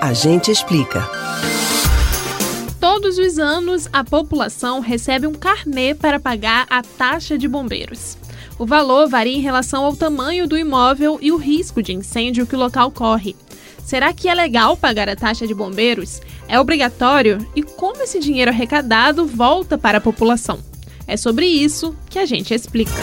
A gente explica. Todos os anos, a população recebe um carnê para pagar a taxa de bombeiros. O valor varia em relação ao tamanho do imóvel e o risco de incêndio que o local corre. Será que é legal pagar a taxa de bombeiros? É obrigatório? E como esse dinheiro arrecadado volta para a população? É sobre isso que a gente explica.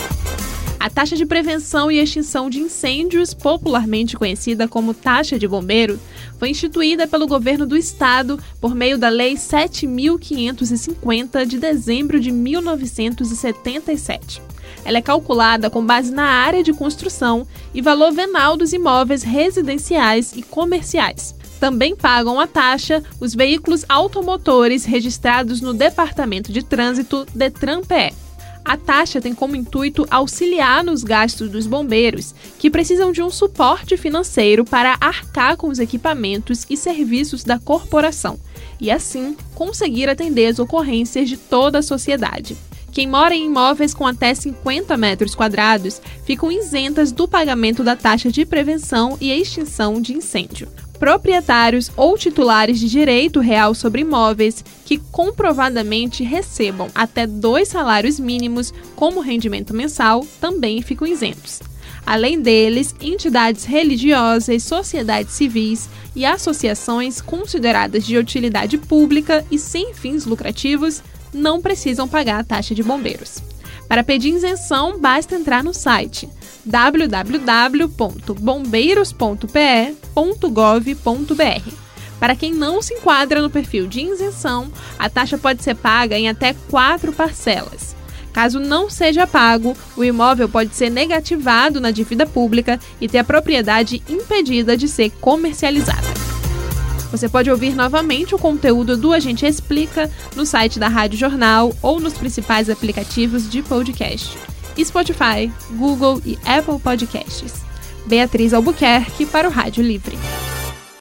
A taxa de prevenção e extinção de incêndios, popularmente conhecida como taxa de bombeiro, foi instituída pelo governo do estado por meio da Lei 7550 de dezembro de 1977. Ela é calculada com base na área de construção e valor venal dos imóveis residenciais e comerciais. Também pagam a taxa os veículos automotores registrados no Departamento de Trânsito Detran-PE. A taxa tem como intuito auxiliar nos gastos dos bombeiros, que precisam de um suporte financeiro para arcar com os equipamentos e serviços da corporação e, assim, conseguir atender as ocorrências de toda a sociedade. Quem mora em imóveis com até 50 metros quadrados ficam isentas do pagamento da taxa de prevenção e extinção de incêndio proprietários ou titulares de direito real sobre imóveis que comprovadamente recebam até dois salários mínimos como rendimento mensal também ficam isentos. Além deles, entidades religiosas, sociedades civis e associações consideradas de utilidade pública e sem fins lucrativos não precisam pagar a taxa de bombeiros. Para pedir isenção, basta entrar no site www.bombeiros.pe.gov.br. Para quem não se enquadra no perfil de isenção, a taxa pode ser paga em até quatro parcelas. Caso não seja pago, o imóvel pode ser negativado na dívida pública e ter a propriedade impedida de ser comercializada. Você pode ouvir novamente o conteúdo do Agente Explica no site da Rádio Jornal ou nos principais aplicativos de podcast. Spotify, Google e Apple Podcasts. Beatriz Albuquerque para o Rádio Livre.